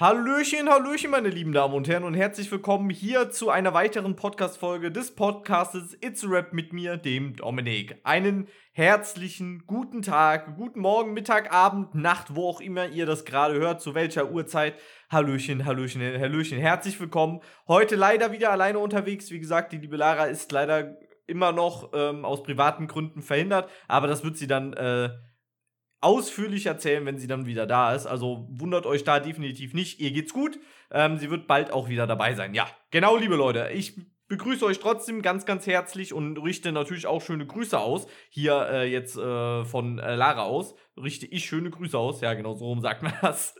Hallöchen, Hallöchen, meine lieben Damen und Herren, und herzlich willkommen hier zu einer weiteren Podcast-Folge des Podcastes It's a Rap mit mir, dem Dominik. Einen herzlichen guten Tag, guten Morgen, Mittag, Abend, Nacht, wo auch immer ihr das gerade hört, zu welcher Uhrzeit. Hallöchen, Hallöchen, Hallöchen, herzlich willkommen. Heute leider wieder alleine unterwegs. Wie gesagt, die liebe Lara ist leider immer noch ähm, aus privaten Gründen verhindert, aber das wird sie dann. Äh, ausführlich erzählen, wenn sie dann wieder da ist. Also wundert euch da definitiv nicht. Ihr geht's gut. Ähm, sie wird bald auch wieder dabei sein. Ja, genau, liebe Leute. Ich begrüße euch trotzdem ganz, ganz herzlich und richte natürlich auch schöne Grüße aus. Hier äh, jetzt äh, von äh, Lara aus. Richte ich schöne Grüße aus. Ja, genau, so rum sagt man das.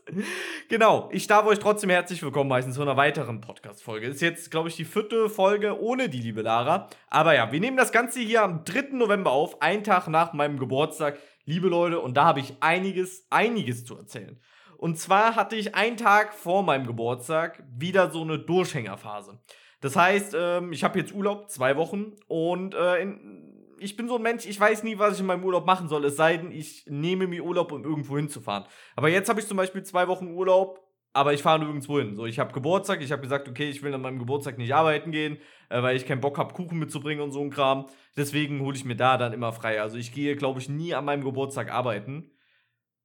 genau, ich darf euch trotzdem herzlich willkommen heißen zu einer weiteren Podcast-Folge. Ist jetzt, glaube ich, die vierte Folge ohne die liebe Lara. Aber ja, wir nehmen das Ganze hier am 3. November auf, einen Tag nach meinem Geburtstag liebe Leute, und da habe ich einiges, einiges zu erzählen. Und zwar hatte ich einen Tag vor meinem Geburtstag wieder so eine Durchhängerphase. Das heißt, ähm, ich habe jetzt Urlaub, zwei Wochen, und äh, in, ich bin so ein Mensch, ich weiß nie, was ich in meinem Urlaub machen soll, es sei denn, ich nehme mir Urlaub, um irgendwo hinzufahren. Aber jetzt habe ich zum Beispiel zwei Wochen Urlaub aber ich fahre nirgendwo hin. So, ich habe Geburtstag, ich habe gesagt, okay, ich will an meinem Geburtstag nicht arbeiten gehen, äh, weil ich keinen Bock habe, Kuchen mitzubringen und so ein Kram. Deswegen hole ich mir da dann immer frei. Also ich gehe, glaube ich, nie an meinem Geburtstag arbeiten.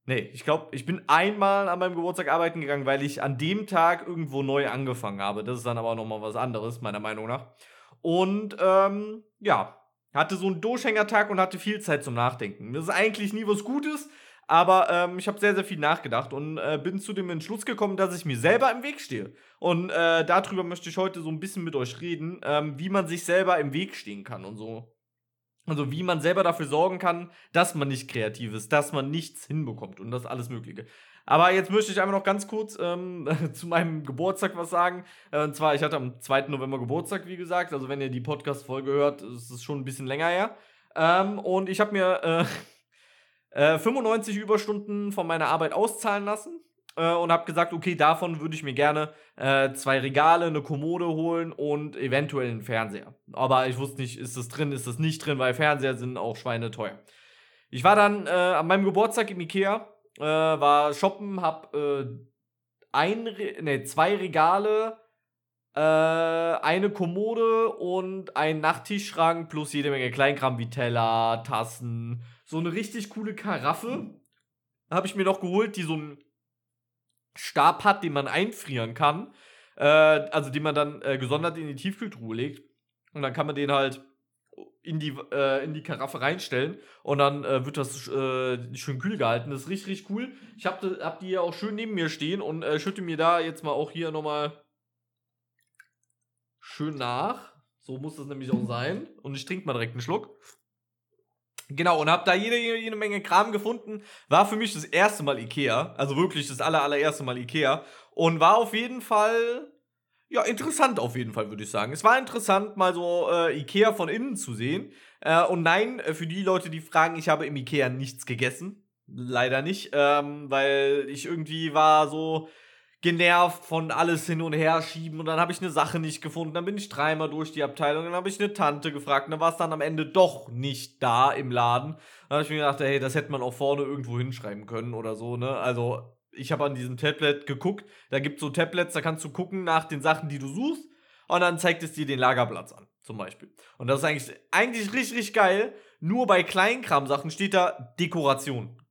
Nee, ich glaube, ich bin einmal an meinem Geburtstag arbeiten gegangen, weil ich an dem Tag irgendwo neu angefangen habe. Das ist dann aber nochmal was anderes, meiner Meinung nach. Und ähm, ja, hatte so einen Durchhängertag und hatte viel Zeit zum Nachdenken. Das ist eigentlich nie was Gutes, aber ähm, ich habe sehr, sehr viel nachgedacht und äh, bin zu dem Entschluss gekommen, dass ich mir selber im Weg stehe. Und äh, darüber möchte ich heute so ein bisschen mit euch reden, ähm, wie man sich selber im Weg stehen kann und so. Also wie man selber dafür sorgen kann, dass man nicht kreativ ist, dass man nichts hinbekommt und das alles Mögliche. Aber jetzt möchte ich einfach noch ganz kurz ähm, zu meinem Geburtstag was sagen. Äh, und zwar, ich hatte am 2. November Geburtstag, wie gesagt. Also wenn ihr die Podcast-Folge hört, ist es schon ein bisschen länger her. Ähm, und ich habe mir äh, 95 äh, Überstunden von meiner Arbeit auszahlen lassen äh, und habe gesagt, okay, davon würde ich mir gerne äh, zwei Regale, eine Kommode holen und eventuell einen Fernseher. Aber ich wusste nicht, ist das drin, ist das nicht drin, weil Fernseher sind auch Schweine teuer. Ich war dann äh, an meinem Geburtstag im Ikea, äh, war shoppen, hab äh, ein, Re nee, zwei Regale, eine Kommode und einen Nachttischschrank plus jede Menge Kleinkram wie Teller, Tassen, so eine richtig coole Karaffe. Habe ich mir noch geholt, die so einen Stab hat, den man einfrieren kann. Äh, also den man dann äh, gesondert in die Tiefkühltruhe legt. Und dann kann man den halt in die, äh, in die Karaffe reinstellen und dann äh, wird das äh, schön kühl gehalten. Das ist richtig, richtig cool. Ich habe hab die ja auch schön neben mir stehen und äh, schütte mir da jetzt mal auch hier nochmal schön nach. So muss das nämlich auch sein. Und ich trinke mal direkt einen Schluck. Genau, und hab da jede, jede Menge Kram gefunden. War für mich das erste Mal Ikea. Also wirklich das aller, allererste Mal Ikea. Und war auf jeden Fall, ja, interessant auf jeden Fall, würde ich sagen. Es war interessant, mal so äh, Ikea von innen zu sehen. Äh, und nein, äh, für die Leute, die fragen, ich habe im Ikea nichts gegessen. Leider nicht, ähm, weil ich irgendwie war so, genervt von alles hin und her schieben und dann habe ich eine Sache nicht gefunden. Dann bin ich dreimal durch die Abteilung, dann habe ich eine Tante gefragt und dann war es dann am Ende doch nicht da im Laden. Dann habe ich mir gedacht, hey, das hätte man auch vorne irgendwo hinschreiben können oder so, ne? Also, ich habe an diesem Tablet geguckt, da gibt es so Tablets, da kannst du gucken nach den Sachen, die du suchst und dann zeigt es dir den Lagerplatz an, zum Beispiel. Und das ist eigentlich, eigentlich richtig, richtig geil. Nur bei Kleinkram-Sachen steht da Dekoration.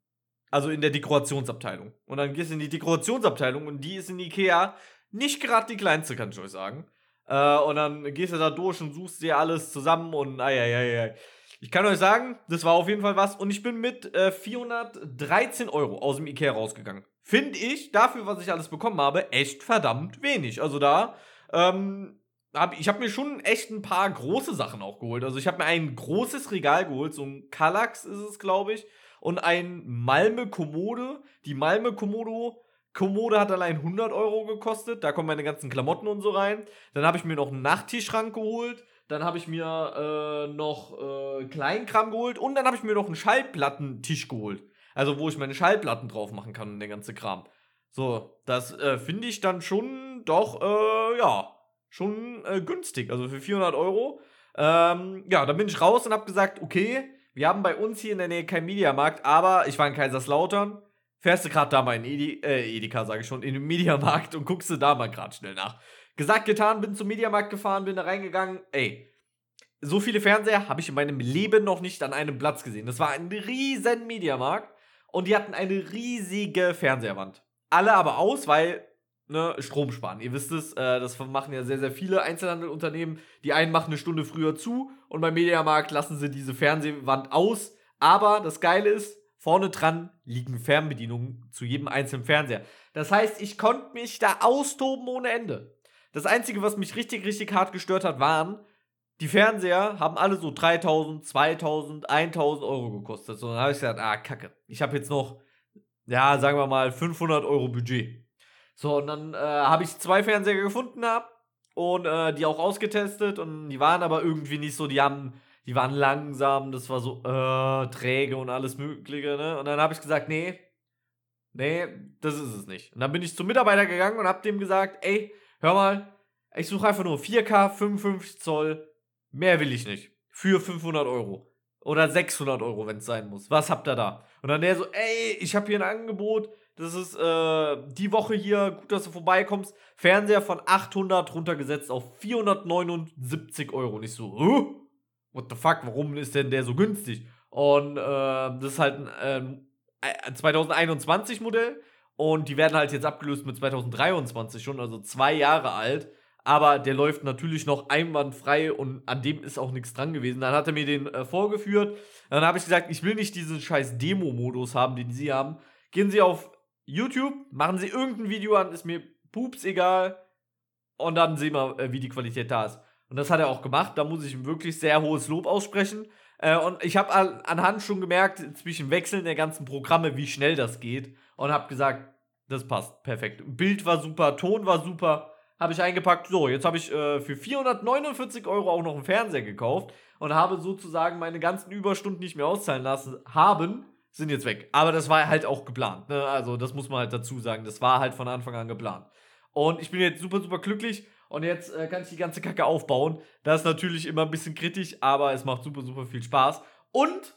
Also in der Dekorationsabteilung. Und dann gehst du in die Dekorationsabteilung und die ist in Ikea nicht gerade die kleinste, kann ich euch sagen. Äh, und dann gehst du da durch und suchst dir alles zusammen und ei, ei, ei, ei. Ich kann euch sagen, das war auf jeden Fall was. Und ich bin mit äh, 413 Euro aus dem Ikea rausgegangen. Finde ich, dafür, was ich alles bekommen habe, echt verdammt wenig. Also da, ähm, hab, ich habe mir schon echt ein paar große Sachen auch geholt. Also ich habe mir ein großes Regal geholt, so ein Kallax ist es, glaube ich und ein Malme Kommode. Die Malme Komodo Kommode hat allein 100 Euro gekostet. Da kommen meine ganzen Klamotten und so rein. Dann habe ich mir noch einen Nachttischschrank geholt. Dann habe ich mir äh, noch äh, Kleinkram geholt. Und dann habe ich mir noch einen Schallplattentisch geholt. Also, wo ich meine Schallplatten drauf machen kann und der ganze Kram. So, das äh, finde ich dann schon doch, äh, ja, schon äh, günstig. Also für 400 Euro. Ähm, ja, dann bin ich raus und habe gesagt, okay, wir haben bei uns hier in der Nähe keinen Mediamarkt, aber ich war in Kaiserslautern. fährst du gerade da mal in Edi äh, Edeka, sage ich schon, in den Mediamarkt und guckst du da mal gerade schnell nach. Gesagt, getan, bin zum Mediamarkt gefahren, bin da reingegangen. Ey, so viele Fernseher habe ich in meinem Leben noch nicht an einem Platz gesehen. Das war ein riesen Mediamarkt und die hatten eine riesige Fernseherwand. Alle aber aus, weil ne, Strom sparen. Ihr wisst es, äh, das machen ja sehr, sehr viele Einzelhandelunternehmen. Die einen machen eine Stunde früher zu und beim Mediamarkt lassen sie diese Fernsehwand aus. Aber das Geile ist, Vorne dran liegen Fernbedienungen zu jedem einzelnen Fernseher. Das heißt, ich konnte mich da austoben ohne Ende. Das Einzige, was mich richtig, richtig hart gestört hat, waren, die Fernseher haben alle so 3000, 2000, 1000 Euro gekostet. So, dann habe ich gesagt, ah, kacke. Ich habe jetzt noch, ja, sagen wir mal, 500 Euro Budget. So, und dann äh, habe ich zwei Fernseher gefunden hab, und äh, die auch ausgetestet und die waren aber irgendwie nicht so, die haben die waren langsam, das war so äh, träge und alles Mögliche, ne? Und dann habe ich gesagt, nee, nee, das ist es nicht. Und dann bin ich zum Mitarbeiter gegangen und habe dem gesagt, ey, hör mal, ich suche einfach nur 4K, 55 Zoll, mehr will ich nicht. Für 500 Euro. Oder 600 Euro, wenn es sein muss. Was habt ihr da? Und dann der so, ey, ich habe hier ein Angebot, das ist äh, die Woche hier, gut, dass du vorbeikommst. Fernseher von 800 runtergesetzt auf 479 Euro. Und ich so, huh? what the fuck, warum ist denn der so günstig? Und äh, das ist halt ein äh, 2021 Modell und die werden halt jetzt abgelöst mit 2023 schon, also zwei Jahre alt. Aber der läuft natürlich noch einwandfrei und an dem ist auch nichts dran gewesen. Dann hat er mir den äh, vorgeführt. Dann habe ich gesagt, ich will nicht diesen scheiß Demo-Modus haben, den Sie haben. Gehen Sie auf YouTube, machen Sie irgendein Video an, ist mir pups egal. Und dann sehen wir, äh, wie die Qualität da ist. Und das hat er auch gemacht. Da muss ich ihm wirklich sehr hohes Lob aussprechen. Äh, und ich habe an, anhand schon gemerkt, zwischen Wechseln der ganzen Programme, wie schnell das geht. Und habe gesagt, das passt perfekt. Bild war super, Ton war super. Habe ich eingepackt. So, jetzt habe ich äh, für 449 Euro auch noch einen Fernseher gekauft und habe sozusagen meine ganzen Überstunden nicht mehr auszahlen lassen. Haben, sind jetzt weg. Aber das war halt auch geplant. Ne? Also, das muss man halt dazu sagen. Das war halt von Anfang an geplant. Und ich bin jetzt super, super glücklich und jetzt äh, kann ich die ganze Kacke aufbauen. Das ist natürlich immer ein bisschen kritisch, aber es macht super, super viel Spaß. Und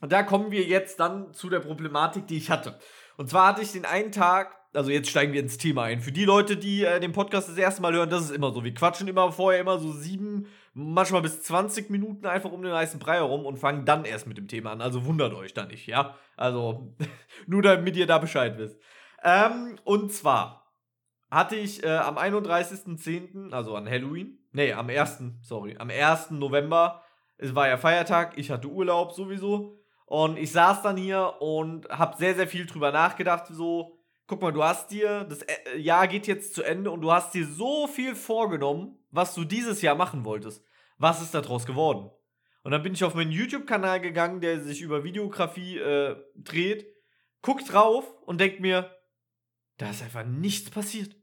da kommen wir jetzt dann zu der Problematik, die ich hatte. Und zwar hatte ich den einen Tag, also jetzt steigen wir ins Thema ein. Für die Leute, die äh, den Podcast das erste Mal hören, das ist immer so. Wir quatschen immer vorher immer so sieben, manchmal bis 20 Minuten einfach um den heißen Brei herum und fangen dann erst mit dem Thema an. Also wundert euch da nicht, ja? Also nur damit ihr da Bescheid wisst. Ähm, und zwar hatte ich äh, am 31.10., also an Halloween, nee, am 1., sorry, am 1. November, es war ja Feiertag, ich hatte Urlaub sowieso und ich saß dann hier und habe sehr, sehr viel drüber nachgedacht, so, guck mal, du hast dir, das äh, Jahr geht jetzt zu Ende und du hast dir so viel vorgenommen, was du dieses Jahr machen wolltest. Was ist daraus geworden? Und dann bin ich auf meinen YouTube-Kanal gegangen, der sich über Videografie äh, dreht, guck drauf und denk mir, da ist einfach nichts passiert.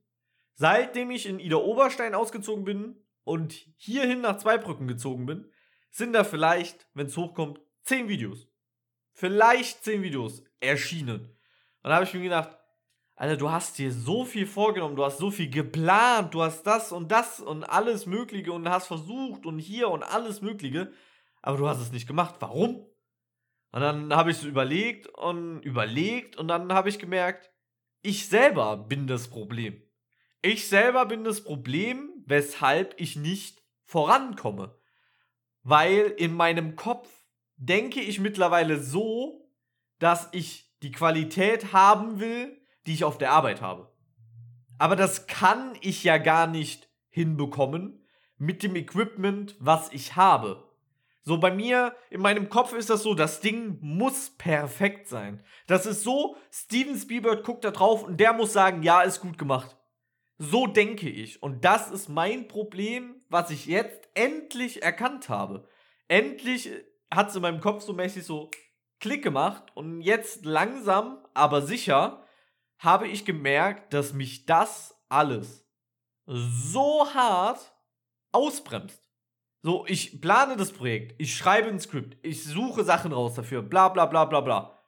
Seitdem ich in Ida Oberstein ausgezogen bin und hierhin nach Zweibrücken gezogen bin, sind da vielleicht, wenn es hochkommt, zehn Videos. Vielleicht zehn Videos erschienen. Und da habe ich mir gedacht, Alter, du hast dir so viel vorgenommen, du hast so viel geplant, du hast das und das und alles Mögliche und hast versucht und hier und alles Mögliche, aber du hast es nicht gemacht. Warum? Und dann habe ich so überlegt und überlegt und dann habe ich gemerkt, ich selber bin das Problem. Ich selber bin das Problem, weshalb ich nicht vorankomme. Weil in meinem Kopf denke ich mittlerweile so, dass ich die Qualität haben will, die ich auf der Arbeit habe. Aber das kann ich ja gar nicht hinbekommen mit dem Equipment, was ich habe. So bei mir, in meinem Kopf ist das so, das Ding muss perfekt sein. Das ist so, Steven Spielberg guckt da drauf und der muss sagen, ja, ist gut gemacht. So denke ich. Und das ist mein Problem, was ich jetzt endlich erkannt habe. Endlich hat es in meinem Kopf so mäßig so Klick gemacht und jetzt langsam, aber sicher habe ich gemerkt, dass mich das alles so hart ausbremst. So, ich plane das Projekt, ich schreibe ein Skript, ich suche Sachen raus dafür, bla bla bla bla bla.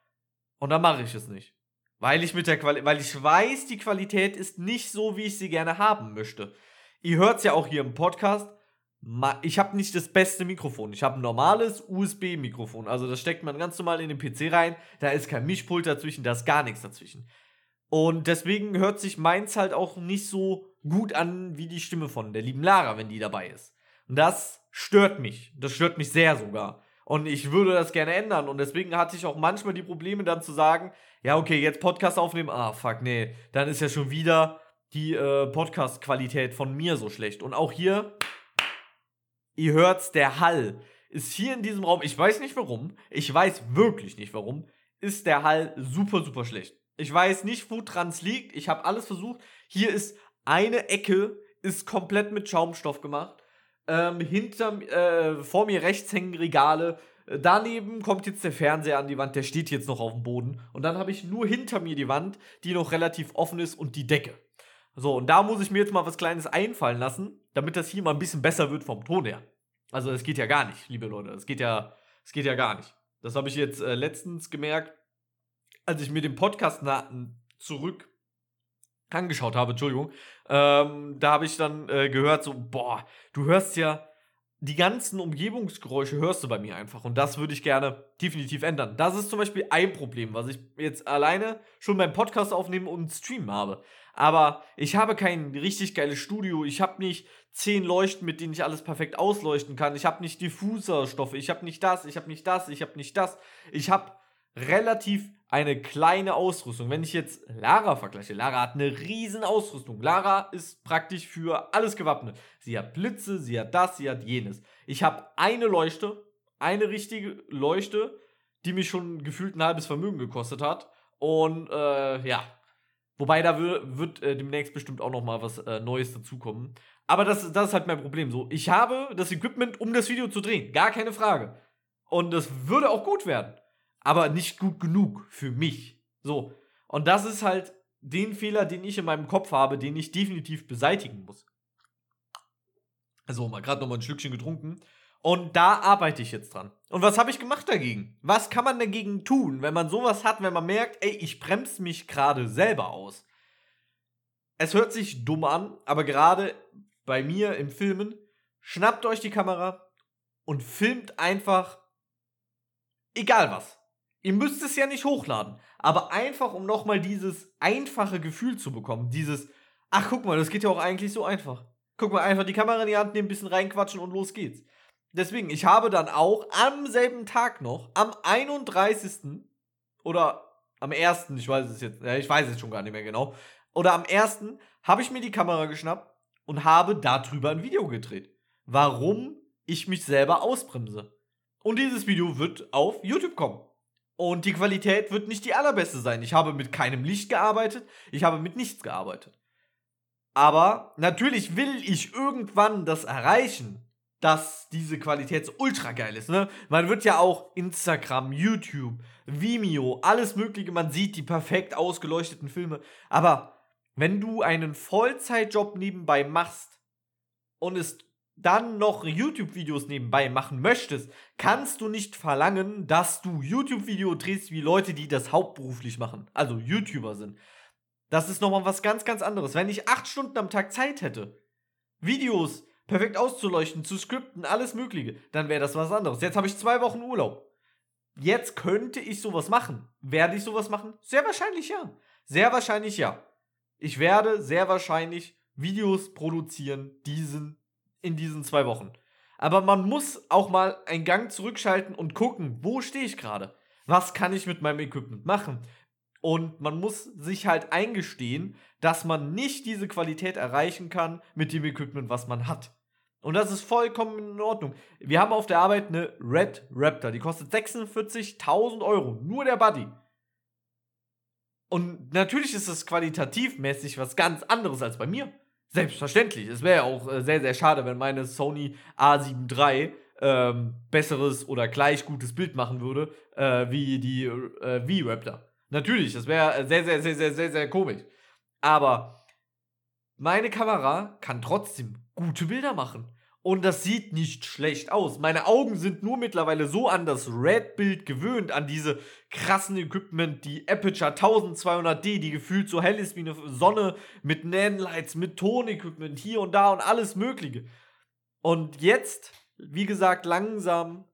Und dann mache ich es nicht. Weil ich mit der Quali weil ich weiß, die Qualität ist nicht so, wie ich sie gerne haben möchte. Ihr hört es ja auch hier im Podcast. ich habe nicht das beste Mikrofon. Ich habe ein normales USB-Mikrofon. Also das steckt man ganz normal in den PC rein. Da ist kein Mischpult dazwischen, da ist gar nichts dazwischen. Und deswegen hört sich meins halt auch nicht so gut an wie die Stimme von der lieben Lara, wenn die dabei ist. Und das stört mich. Das stört mich sehr sogar. Und ich würde das gerne ändern. Und deswegen hatte ich auch manchmal die Probleme dann zu sagen, ja, okay, jetzt Podcast aufnehmen. Ah, fuck, nee. Dann ist ja schon wieder die äh, Podcast-Qualität von mir so schlecht. Und auch hier, ihr hört's, der Hall ist hier in diesem Raum, ich weiß nicht warum, ich weiß wirklich nicht warum, ist der Hall super, super schlecht. Ich weiß nicht, wo dran liegt. Ich habe alles versucht. Hier ist eine Ecke, ist komplett mit Schaumstoff gemacht. Ähm, hinter, äh, vor mir rechts hängen Regale. Daneben kommt jetzt der Fernseher an die Wand, der steht jetzt noch auf dem Boden. Und dann habe ich nur hinter mir die Wand, die noch relativ offen ist und die Decke. So, und da muss ich mir jetzt mal was Kleines einfallen lassen, damit das hier mal ein bisschen besser wird vom Ton her. Also, es geht ja gar nicht, liebe Leute. Es geht ja, es geht ja gar nicht. Das habe ich jetzt äh, letztens gemerkt, als ich mir den Podcast zurück angeschaut habe, Entschuldigung, ähm, da habe ich dann äh, gehört, so, boah, du hörst ja die ganzen Umgebungsgeräusche hörst du bei mir einfach. Und das würde ich gerne definitiv ändern. Das ist zum Beispiel ein Problem, was ich jetzt alleine schon beim Podcast aufnehmen und streamen habe. Aber ich habe kein richtig geiles Studio. Ich habe nicht zehn Leuchten, mit denen ich alles perfekt ausleuchten kann. Ich habe nicht Diffuserstoffe. Ich habe nicht das. Ich habe nicht das. Ich habe nicht das. Ich habe relativ eine kleine Ausrüstung. Wenn ich jetzt Lara vergleiche, Lara hat eine riesen Ausrüstung. Lara ist praktisch für alles gewappnet. Sie hat Blitze, sie hat das, sie hat jenes. Ich habe eine Leuchte, eine richtige Leuchte, die mich schon gefühlt ein halbes Vermögen gekostet hat. Und äh, ja, wobei da wird äh, demnächst bestimmt auch noch mal was äh, Neues dazukommen. Aber das, das ist halt mein Problem. So, ich habe das Equipment, um das Video zu drehen, gar keine Frage. Und das würde auch gut werden aber nicht gut genug für mich. So. Und das ist halt den Fehler, den ich in meinem Kopf habe, den ich definitiv beseitigen muss. Also mal gerade noch mal ein Schlückchen getrunken. Und da arbeite ich jetzt dran. Und was habe ich gemacht dagegen? Was kann man dagegen tun, wenn man sowas hat, wenn man merkt, ey, ich bremse mich gerade selber aus? Es hört sich dumm an, aber gerade bei mir im Filmen, schnappt euch die Kamera und filmt einfach egal was. Ihr müsst es ja nicht hochladen, aber einfach, um nochmal dieses einfache Gefühl zu bekommen. Dieses, ach guck mal, das geht ja auch eigentlich so einfach. Guck mal, einfach die Kamera in die Hand nehmen, ein bisschen reinquatschen und los geht's. Deswegen, ich habe dann auch am selben Tag noch, am 31. oder am 1., ich weiß es jetzt, ich weiß es schon gar nicht mehr genau, oder am 1. habe ich mir die Kamera geschnappt und habe darüber ein Video gedreht. Warum ich mich selber ausbremse. Und dieses Video wird auf YouTube kommen. Und die Qualität wird nicht die allerbeste sein. Ich habe mit keinem Licht gearbeitet, ich habe mit nichts gearbeitet. Aber natürlich will ich irgendwann das erreichen, dass diese Qualität so ultra geil ist. Ne? Man wird ja auch Instagram, YouTube, Vimeo, alles Mögliche, man sieht die perfekt ausgeleuchteten Filme. Aber wenn du einen Vollzeitjob nebenbei machst und es dann noch YouTube-Videos nebenbei machen möchtest, kannst du nicht verlangen, dass du YouTube-Video drehst wie Leute, die das hauptberuflich machen, also YouTuber sind. Das ist nochmal was ganz, ganz anderes. Wenn ich acht Stunden am Tag Zeit hätte, Videos perfekt auszuleuchten, zu skripten, alles Mögliche, dann wäre das was anderes. Jetzt habe ich zwei Wochen Urlaub. Jetzt könnte ich sowas machen. Werde ich sowas machen? Sehr wahrscheinlich ja. Sehr wahrscheinlich ja. Ich werde sehr wahrscheinlich Videos produzieren diesen in diesen zwei Wochen. Aber man muss auch mal einen Gang zurückschalten und gucken, wo stehe ich gerade? Was kann ich mit meinem Equipment machen? Und man muss sich halt eingestehen, dass man nicht diese Qualität erreichen kann mit dem Equipment, was man hat. Und das ist vollkommen in Ordnung. Wir haben auf der Arbeit eine Red Raptor, die kostet 46.000 Euro, nur der Buddy. Und natürlich ist es qualitativmäßig was ganz anderes als bei mir. Selbstverständlich. Es wäre ja auch äh, sehr, sehr schade, wenn meine Sony A7 III ähm, besseres oder gleich gutes Bild machen würde, äh, wie die äh, V-Raptor. Natürlich, das wäre sehr, sehr, sehr, sehr, sehr, sehr komisch. Aber meine Kamera kann trotzdem gute Bilder machen. Und das sieht nicht schlecht aus. Meine Augen sind nur mittlerweile so an das Red-Bild gewöhnt, an diese krassen Equipment, die Aperture 1200D, die gefühlt so hell ist wie eine Sonne, mit Nanlights, mit Tonequipment, hier und da und alles Mögliche. Und jetzt, wie gesagt, langsam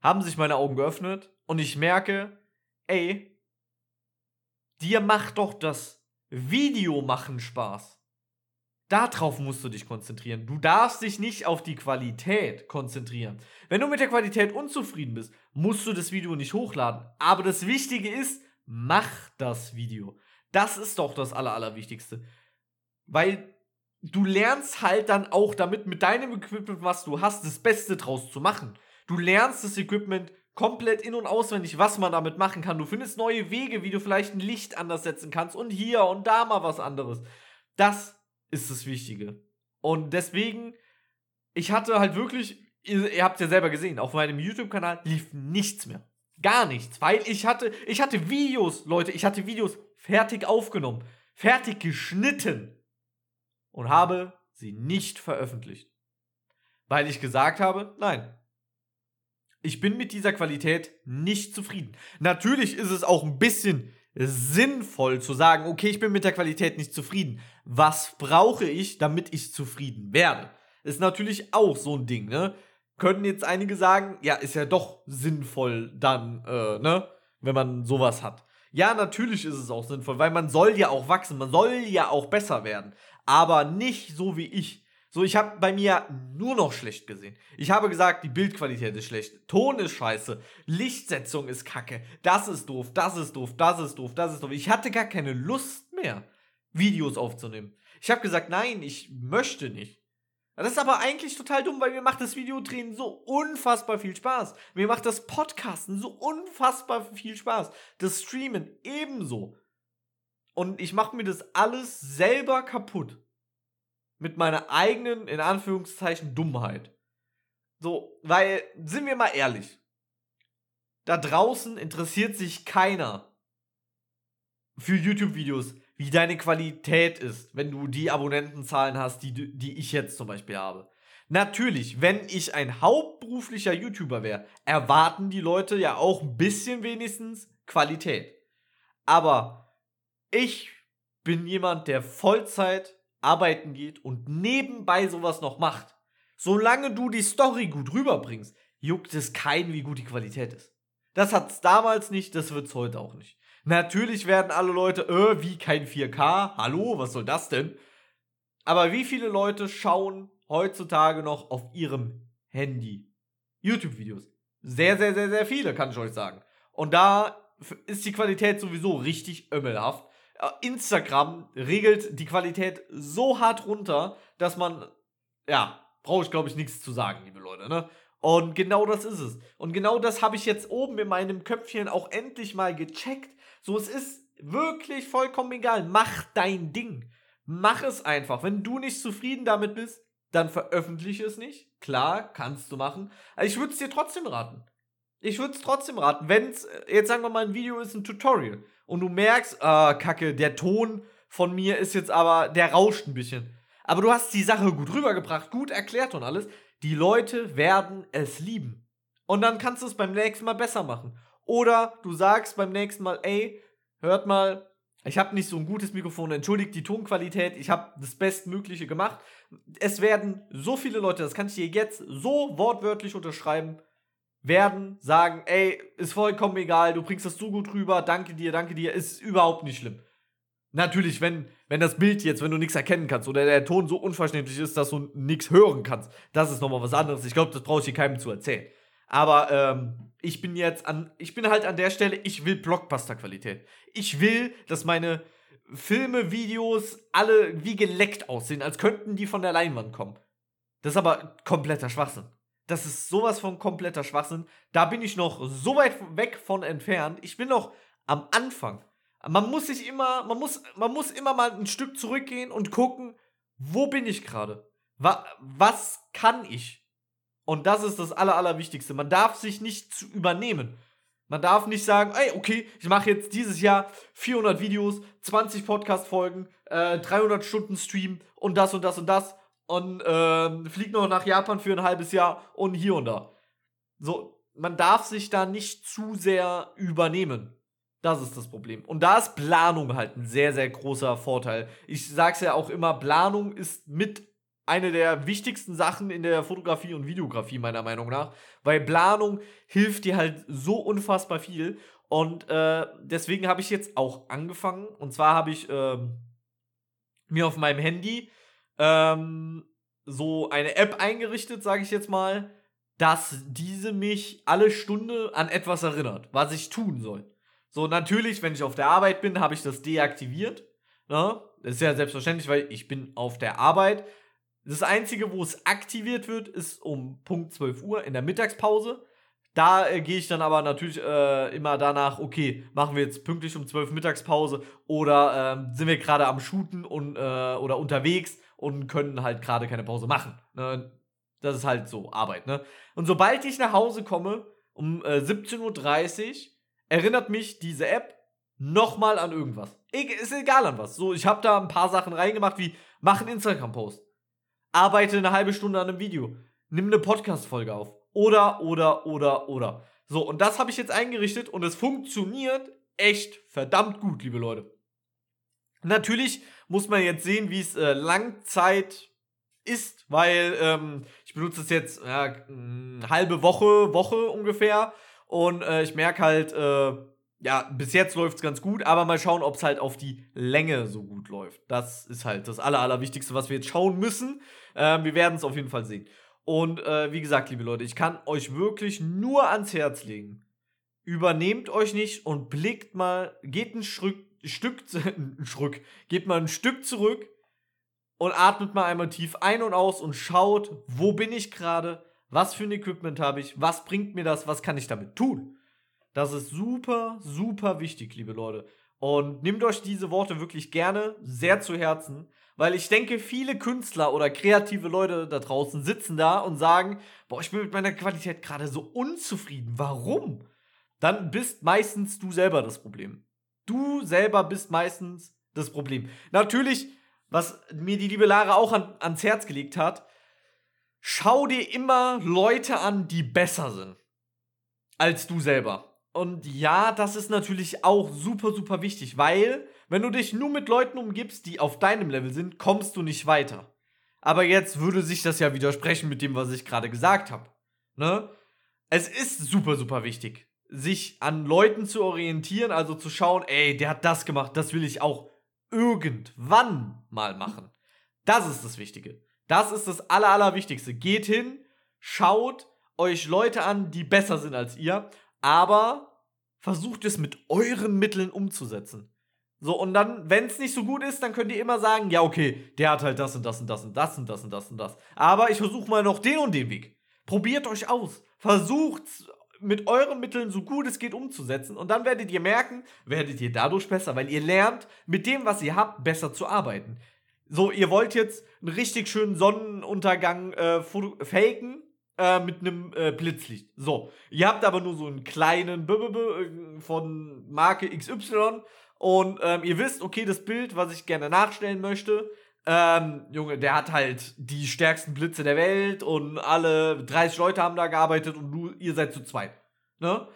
haben sich meine Augen geöffnet und ich merke, ey, dir macht doch das Video machen Spaß. Darauf musst du dich konzentrieren. Du darfst dich nicht auf die Qualität konzentrieren. Wenn du mit der Qualität unzufrieden bist, musst du das Video nicht hochladen. Aber das Wichtige ist, mach das Video. Das ist doch das Aller, Allerwichtigste. Weil du lernst halt dann auch damit mit deinem Equipment, was du hast, das Beste draus zu machen. Du lernst das Equipment komplett in- und auswendig, was man damit machen kann. Du findest neue Wege, wie du vielleicht ein Licht anders setzen kannst und hier und da mal was anderes. Das ist das Wichtige. Und deswegen, ich hatte halt wirklich, ihr, ihr habt ja selber gesehen, auf meinem YouTube-Kanal lief nichts mehr. Gar nichts, weil ich hatte, ich hatte Videos, Leute, ich hatte Videos fertig aufgenommen, fertig geschnitten und habe sie nicht veröffentlicht. Weil ich gesagt habe, nein, ich bin mit dieser Qualität nicht zufrieden. Natürlich ist es auch ein bisschen sinnvoll zu sagen, okay, ich bin mit der Qualität nicht zufrieden. Was brauche ich, damit ich zufrieden werde? Ist natürlich auch so ein Ding, ne? Können jetzt einige sagen, ja, ist ja doch sinnvoll dann, äh, ne? Wenn man sowas hat. Ja, natürlich ist es auch sinnvoll, weil man soll ja auch wachsen, man soll ja auch besser werden. Aber nicht so wie ich. So, ich habe bei mir nur noch schlecht gesehen. Ich habe gesagt, die Bildqualität ist schlecht, Ton ist scheiße, Lichtsetzung ist kacke, das ist doof, das ist doof, das ist doof, das ist doof. Ich hatte gar keine Lust mehr, Videos aufzunehmen. Ich habe gesagt, nein, ich möchte nicht. Das ist aber eigentlich total dumm, weil mir macht das Videodrehen so unfassbar viel Spaß. Mir macht das Podcasten so unfassbar viel Spaß. Das Streamen ebenso. Und ich mache mir das alles selber kaputt mit meiner eigenen, in Anführungszeichen, Dummheit. So, weil, sind wir mal ehrlich, da draußen interessiert sich keiner für YouTube-Videos, wie deine Qualität ist, wenn du die Abonnentenzahlen hast, die, die ich jetzt zum Beispiel habe. Natürlich, wenn ich ein hauptberuflicher YouTuber wäre, erwarten die Leute ja auch ein bisschen wenigstens Qualität. Aber ich bin jemand, der Vollzeit arbeiten geht und nebenbei sowas noch macht, solange du die Story gut rüberbringst, juckt es keinen, wie gut die Qualität ist. Das hat's damals nicht, das wird's heute auch nicht. Natürlich werden alle Leute, äh, wie kein 4K? Hallo, was soll das denn? Aber wie viele Leute schauen heutzutage noch auf ihrem Handy YouTube-Videos? Sehr, sehr, sehr, sehr viele, kann ich euch sagen. Und da ist die Qualität sowieso richtig ömmelhaft. Äh, Instagram regelt die Qualität so hart runter, dass man, ja, brauche ich glaube ich nichts zu sagen, liebe Leute, ne? Und genau das ist es. Und genau das habe ich jetzt oben in meinem Köpfchen auch endlich mal gecheckt. So, es ist wirklich vollkommen egal. Mach dein Ding. Mach es einfach. Wenn du nicht zufrieden damit bist, dann veröffentliche es nicht. Klar, kannst du machen. Aber ich würde es dir trotzdem raten. Ich würde es trotzdem raten. Wenn es, jetzt sagen wir mal, ein Video ist, ein Tutorial und du merkst, ah, kacke, der Ton von mir ist jetzt aber, der rauscht ein bisschen. Aber du hast die Sache gut rübergebracht, gut erklärt und alles. Die Leute werden es lieben. Und dann kannst du es beim nächsten Mal besser machen. Oder du sagst beim nächsten Mal, ey, hört mal, ich habe nicht so ein gutes Mikrofon, entschuldigt die Tonqualität, ich habe das Bestmögliche gemacht. Es werden so viele Leute, das kann ich dir jetzt so wortwörtlich unterschreiben, werden sagen, ey, ist vollkommen egal, du bringst das so gut rüber, danke dir, danke dir, ist überhaupt nicht schlimm. Natürlich, wenn, wenn das Bild jetzt, wenn du nichts erkennen kannst oder der Ton so unverständlich ist, dass du nichts hören kannst, das ist nochmal was anderes. Ich glaube, das brauche ich hier keinem zu erzählen. Aber ähm, ich bin jetzt an, ich bin halt an der Stelle, ich will Blockbuster-Qualität. Ich will, dass meine Filme, Videos alle wie geleckt aussehen, als könnten die von der Leinwand kommen. Das ist aber kompletter Schwachsinn. Das ist sowas von kompletter Schwachsinn. Da bin ich noch so weit weg von entfernt. Ich bin noch am Anfang. Man muss sich immer, man muss, man muss immer mal ein Stück zurückgehen und gucken, wo bin ich gerade? Wa was kann ich? Und das ist das Aller, Allerwichtigste. Man darf sich nicht zu übernehmen. Man darf nicht sagen, ey, okay, ich mache jetzt dieses Jahr 400 Videos, 20 Podcast-Folgen, äh, 300 Stunden Stream und das und das und das und ähm, fliegt noch nach Japan für ein halbes Jahr und hier und da. So, man darf sich da nicht zu sehr übernehmen. Das ist das Problem. Und da ist Planung halt ein sehr, sehr großer Vorteil. Ich sag's ja auch immer, Planung ist mit eine der wichtigsten Sachen in der Fotografie und Videografie, meiner Meinung nach. Weil Planung hilft dir halt so unfassbar viel. Und äh, deswegen habe ich jetzt auch angefangen. Und zwar habe ich äh, mir auf meinem Handy ähm, so eine App eingerichtet, sage ich jetzt mal, dass diese mich alle Stunde an etwas erinnert, was ich tun soll. So, natürlich, wenn ich auf der Arbeit bin, habe ich das deaktiviert. Ne? Das ist ja selbstverständlich, weil ich bin auf der Arbeit. Das Einzige, wo es aktiviert wird, ist um Punkt 12 Uhr in der Mittagspause. Da äh, gehe ich dann aber natürlich äh, immer danach, okay, machen wir jetzt pünktlich um 12 Mittagspause oder ähm, sind wir gerade am Shooten und, äh, oder unterwegs und können halt gerade keine Pause machen. Ne? Das ist halt so Arbeit, ne? Und sobald ich nach Hause komme, um äh, 17.30 Uhr, erinnert mich diese App nochmal an irgendwas. E ist egal an was. So, ich habe da ein paar Sachen reingemacht, wie mach einen Instagram-Post, arbeite eine halbe Stunde an einem Video, nimm eine Podcast-Folge auf. Oder, oder, oder, oder. So, und das habe ich jetzt eingerichtet und es funktioniert echt verdammt gut, liebe Leute. Natürlich muss man jetzt sehen, wie es äh, Langzeit ist, weil ähm, ich benutze es jetzt ja, eine halbe Woche, Woche ungefähr und äh, ich merke halt, äh, ja, bis jetzt läuft es ganz gut, aber mal schauen, ob es halt auf die Länge so gut läuft. Das ist halt das Aller, Allerwichtigste, was wir jetzt schauen müssen. Ähm, wir werden es auf jeden Fall sehen. Und äh, wie gesagt, liebe Leute, ich kann euch wirklich nur ans Herz legen. Übernehmt euch nicht und blickt mal, geht ein Stück, Stück, ein Stück, geht mal ein Stück zurück und atmet mal einmal tief ein und aus und schaut, wo bin ich gerade, was für ein Equipment habe ich, was bringt mir das, was kann ich damit tun. Das ist super, super wichtig, liebe Leute. Und nehmt euch diese Worte wirklich gerne sehr zu Herzen, weil ich denke, viele Künstler oder kreative Leute da draußen sitzen da und sagen, boah, ich bin mit meiner Qualität gerade so unzufrieden. Warum? Dann bist meistens du selber das Problem. Du selber bist meistens das Problem. Natürlich, was mir die liebe Lara auch an, ans Herz gelegt hat, schau dir immer Leute an, die besser sind als du selber. Und ja, das ist natürlich auch super, super wichtig, weil wenn du dich nur mit Leuten umgibst, die auf deinem Level sind, kommst du nicht weiter. Aber jetzt würde sich das ja widersprechen mit dem, was ich gerade gesagt habe. Ne? Es ist super, super wichtig, sich an Leuten zu orientieren, also zu schauen, ey, der hat das gemacht, das will ich auch irgendwann mal machen. Das ist das Wichtige. Das ist das Aller, Allerwichtigste. Geht hin, schaut euch Leute an, die besser sind als ihr aber versucht es mit euren Mitteln umzusetzen. So, und dann, wenn es nicht so gut ist, dann könnt ihr immer sagen, ja, okay, der hat halt das und das und das und das und das und das und das. Aber ich versuche mal noch den und den Weg. Probiert euch aus. Versucht mit euren Mitteln so gut es geht umzusetzen und dann werdet ihr merken, werdet ihr dadurch besser, weil ihr lernt, mit dem, was ihr habt, besser zu arbeiten. So, ihr wollt jetzt einen richtig schönen Sonnenuntergang äh, faken äh, mit einem äh, Blitzlicht. So, ihr habt aber nur so einen kleinen B -B -B von Marke XY und ähm, ihr wisst, okay, das Bild, was ich gerne nachstellen möchte, ähm, Junge, der hat halt die stärksten Blitze der Welt und alle 30 Leute haben da gearbeitet und du, ihr seid zu zweit. Ne?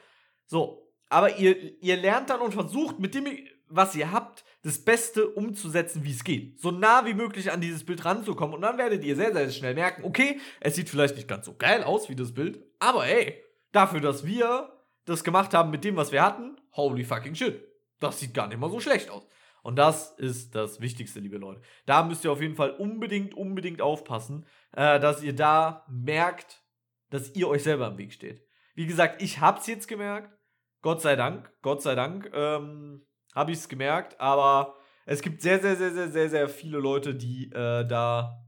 So, aber ihr, ihr lernt dann und versucht mit dem, was ihr habt, das Beste umzusetzen, wie es geht. So nah wie möglich an dieses Bild ranzukommen. Und dann werdet ihr sehr, sehr schnell merken, okay, es sieht vielleicht nicht ganz so geil aus wie das Bild, aber ey, dafür, dass wir das gemacht haben mit dem, was wir hatten, holy fucking shit. Das sieht gar nicht mal so schlecht aus. Und das ist das Wichtigste, liebe Leute. Da müsst ihr auf jeden Fall unbedingt, unbedingt aufpassen, äh, dass ihr da merkt, dass ihr euch selber im Weg steht. Wie gesagt, ich hab's jetzt gemerkt. Gott sei Dank, Gott sei Dank. Ähm, habe ich es gemerkt, aber es gibt sehr, sehr, sehr, sehr, sehr, sehr viele Leute, die äh, da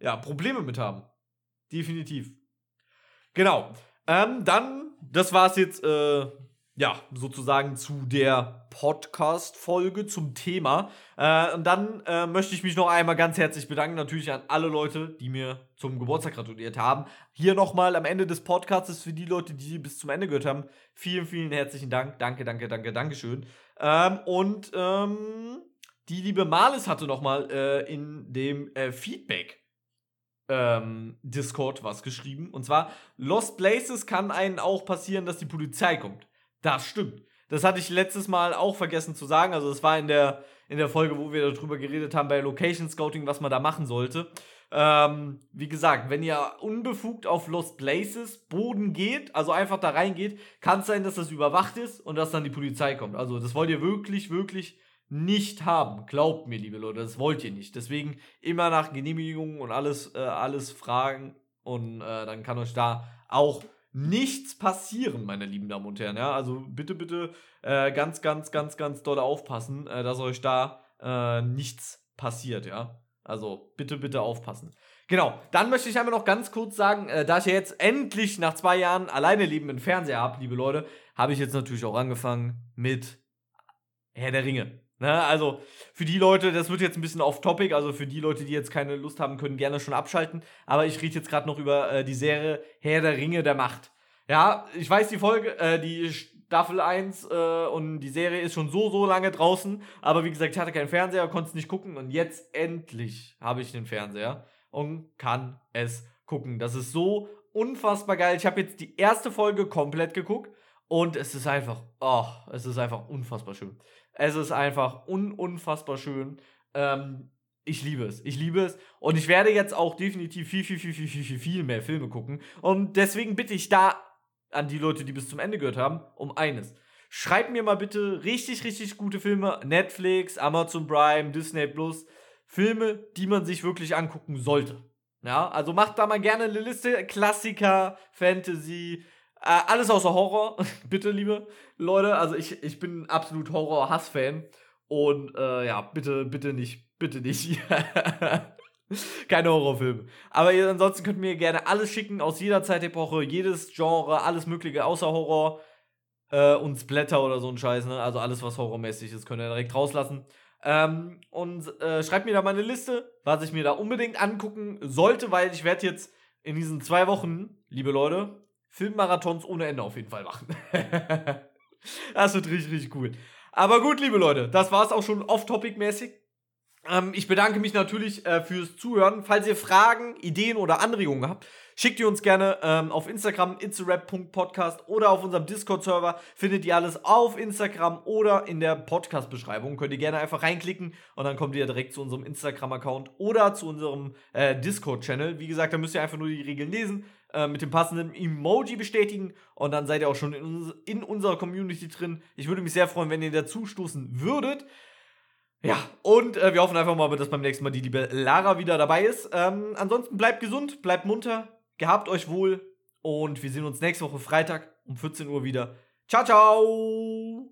ja, Probleme mit haben. Definitiv. Genau. Ähm, dann, das war es jetzt, äh, ja, sozusagen zu der Podcast-Folge zum Thema. Äh, und dann äh, möchte ich mich noch einmal ganz herzlich bedanken, natürlich an alle Leute, die mir zum Geburtstag gratuliert haben. Hier nochmal am Ende des Podcasts für die Leute, die bis zum Ende gehört haben. Vielen, vielen herzlichen Dank. Danke, danke, danke, danke schön. Ähm, und ähm, die liebe Malis hatte nochmal äh, in dem äh, Feedback ähm, Discord was geschrieben. Und zwar, Lost Places kann einen auch passieren, dass die Polizei kommt. Das stimmt. Das hatte ich letztes Mal auch vergessen zu sagen. Also, es war in der, in der Folge, wo wir darüber geredet haben bei Location Scouting, was man da machen sollte. Ähm, wie gesagt, wenn ihr unbefugt auf Lost Places Boden geht, also einfach da reingeht, kann es sein, dass das überwacht ist und dass dann die Polizei kommt. Also das wollt ihr wirklich, wirklich nicht haben. Glaubt mir, liebe Leute, das wollt ihr nicht. Deswegen immer nach Genehmigungen und alles, äh, alles fragen und äh, dann kann euch da auch nichts passieren, meine lieben Damen und Herren. Ja, also bitte, bitte äh, ganz, ganz, ganz, ganz doll aufpassen, äh, dass euch da äh, nichts passiert, ja. Also bitte, bitte aufpassen. Genau, dann möchte ich einfach noch ganz kurz sagen, äh, da ich ja jetzt endlich nach zwei Jahren alleine leben im Fernseher habe, liebe Leute, habe ich jetzt natürlich auch angefangen mit Herr der Ringe. Ne? Also für die Leute, das wird jetzt ein bisschen off-topic, also für die Leute, die jetzt keine Lust haben, können gerne schon abschalten. Aber ich rede jetzt gerade noch über äh, die Serie Herr der Ringe der Macht. Ja, ich weiß, die Folge, äh, die Staffel 1 äh, und die Serie ist schon so, so lange draußen. Aber wie gesagt, ich hatte keinen Fernseher, konnte es nicht gucken. Und jetzt endlich habe ich den Fernseher und kann es gucken. Das ist so unfassbar geil. Ich habe jetzt die erste Folge komplett geguckt. Und es ist einfach, oh, es ist einfach unfassbar schön. Es ist einfach un unfassbar schön. Ähm, ich liebe es. Ich liebe es. Und ich werde jetzt auch definitiv viel, viel, viel, viel, viel, viel, viel mehr Filme gucken. Und deswegen bitte ich da an die Leute, die bis zum Ende gehört haben, um eines. Schreibt mir mal bitte richtig, richtig gute Filme. Netflix, Amazon Prime, Disney Plus. Filme, die man sich wirklich angucken sollte. Ja, also macht da mal gerne eine Liste. Klassiker, Fantasy, äh, alles außer Horror. bitte, liebe Leute. Also ich, ich bin absolut Horror-Hass-Fan. Und äh, ja, bitte, bitte nicht. Bitte nicht. Keine Horrorfilme. Aber ihr, ansonsten könnt mir gerne alles schicken aus jeder Zeitepoche, jedes Genre, alles Mögliche außer Horror äh, und Splatter oder so ein Scheiß. Ne? Also alles, was horrormäßig ist, könnt ihr direkt rauslassen. Ähm, und äh, schreibt mir da mal eine Liste, was ich mir da unbedingt angucken sollte, weil ich werde jetzt in diesen zwei Wochen, liebe Leute, Filmmarathons ohne Ende auf jeden Fall machen. das wird richtig, richtig cool. Aber gut, liebe Leute, das war es auch schon off-topic-mäßig. Ähm, ich bedanke mich natürlich äh, fürs Zuhören. Falls ihr Fragen, Ideen oder Anregungen habt, schickt ihr uns gerne ähm, auf Instagram itsarap.podcast oder auf unserem Discord-Server. Findet ihr alles auf Instagram oder in der Podcast-Beschreibung. Könnt ihr gerne einfach reinklicken und dann kommt ihr direkt zu unserem Instagram-Account oder zu unserem äh, Discord-Channel. Wie gesagt, da müsst ihr einfach nur die Regeln lesen, äh, mit dem passenden Emoji bestätigen und dann seid ihr auch schon in, uns in unserer Community drin. Ich würde mich sehr freuen, wenn ihr dazu stoßen würdet. Ja, und äh, wir hoffen einfach mal, dass beim nächsten Mal die liebe Lara wieder dabei ist. Ähm, ansonsten bleibt gesund, bleibt munter, gehabt euch wohl und wir sehen uns nächste Woche Freitag um 14 Uhr wieder. Ciao, ciao!